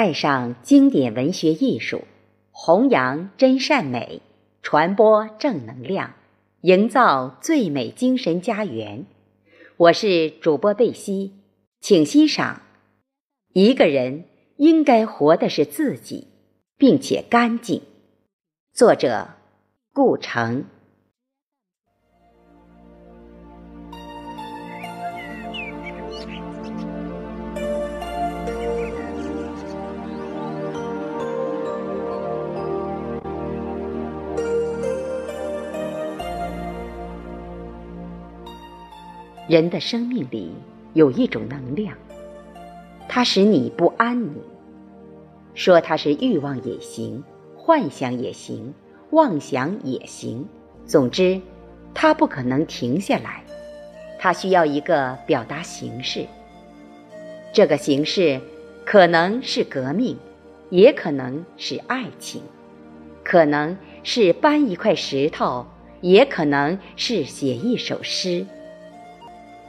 爱上经典文学艺术，弘扬真善美，传播正能量，营造最美精神家园。我是主播贝西，请欣赏：一个人应该活的是自己，并且干净。作者：顾城。人的生命里有一种能量，它使你不安宁。说它是欲望也行，幻想也行，妄想也行。总之，它不可能停下来。它需要一个表达形式。这个形式可能是革命，也可能是爱情，可能是搬一块石头，也可能是写一首诗。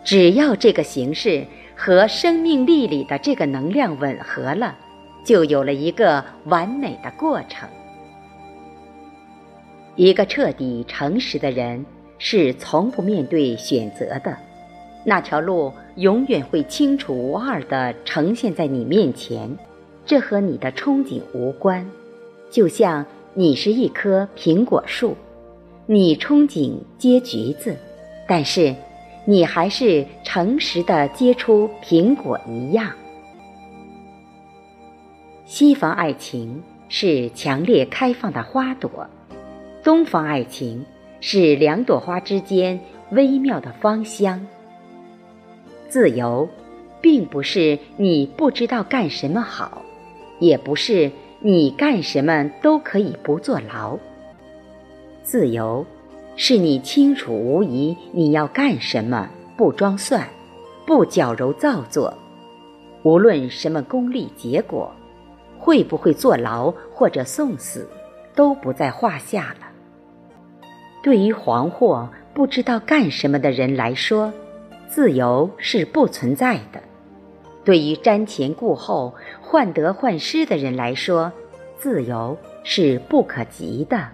只要这个形式和生命力里的这个能量吻合了，就有了一个完美的过程。一个彻底诚实的人是从不面对选择的，那条路永远会清楚无二地呈现在你面前，这和你的憧憬无关。就像你是一棵苹果树，你憧憬结橘子，但是。你还是诚实的结出苹果一样。西方爱情是强烈开放的花朵，东方爱情是两朵花之间微妙的芳香。自由，并不是你不知道干什么好，也不是你干什么都可以不坐牢。自由。是你清楚无疑，你要干什么，不装蒜，不矫揉造作，无论什么功利结果，会不会坐牢或者送死，都不在话下了。对于惶惑不知道干什么的人来说，自由是不存在的；对于瞻前顾后、患得患失的人来说，自由是不可及的。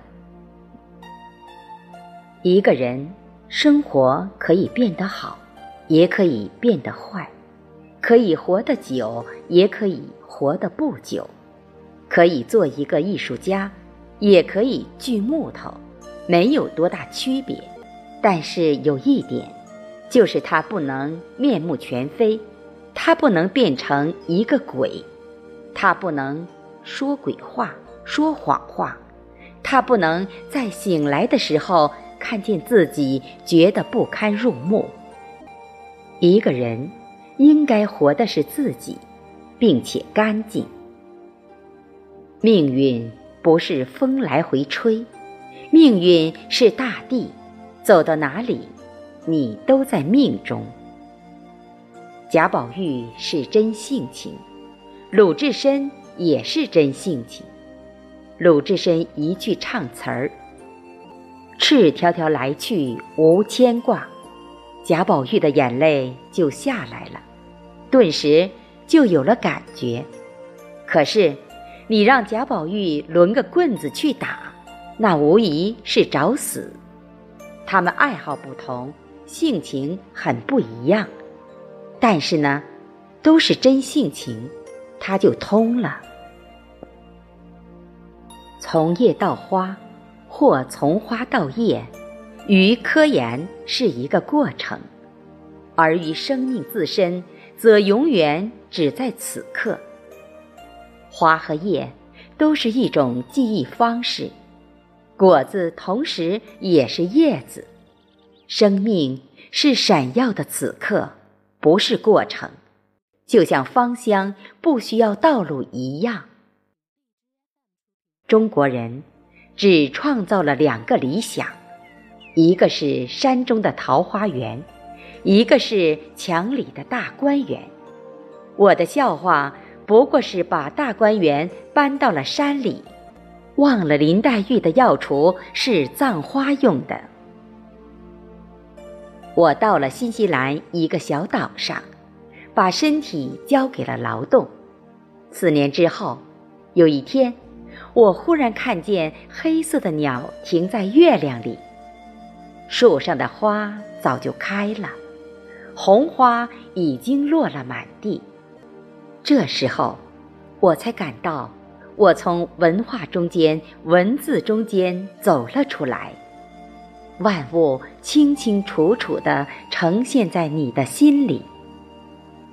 一个人生活可以变得好，也可以变得坏；可以活得久，也可以活得不久；可以做一个艺术家，也可以锯木头，没有多大区别。但是有一点，就是他不能面目全非，他不能变成一个鬼，他不能说鬼话、说谎话，他不能在醒来的时候。看见自己觉得不堪入目。一个人应该活的是自己，并且干净。命运不是风来回吹，命运是大地，走到哪里，你都在命中。贾宝玉是真性情，鲁智深也是真性情。鲁智深一句唱词儿。赤条条来去无牵挂，贾宝玉的眼泪就下来了，顿时就有了感觉。可是，你让贾宝玉抡个棍子去打，那无疑是找死。他们爱好不同，性情很不一样，但是呢，都是真性情，他就通了。从叶到花。或从花到叶，于科研是一个过程，而于生命自身，则永远只在此刻。花和叶都是一种记忆方式，果子同时也是叶子。生命是闪耀的此刻，不是过程，就像芳香不需要道路一样。中国人。只创造了两个理想，一个是山中的桃花源，一个是墙里的大观园。我的笑话不过是把大观园搬到了山里，忘了林黛玉的药橱是葬花用的。我到了新西兰一个小岛上，把身体交给了劳动，四年之后，有一天，我忽然看见黑色的鸟停在月亮里，树上的花早就开了，红花已经落了满地。这时候，我才感到，我从文化中间、文字中间走了出来。万物清清楚楚地呈现在你的心里。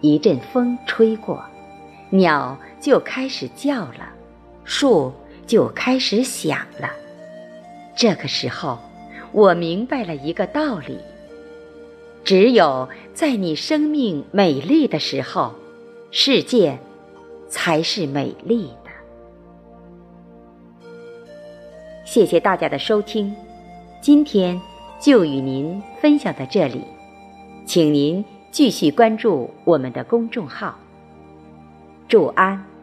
一阵风吹过，鸟就开始叫了，树就开始响了。这个时候，我明白了一个道理：只有在你生命美丽的时候，世界才是美丽的。谢谢大家的收听。今天就与您分享到这里，请您继续关注我们的公众号。祝安。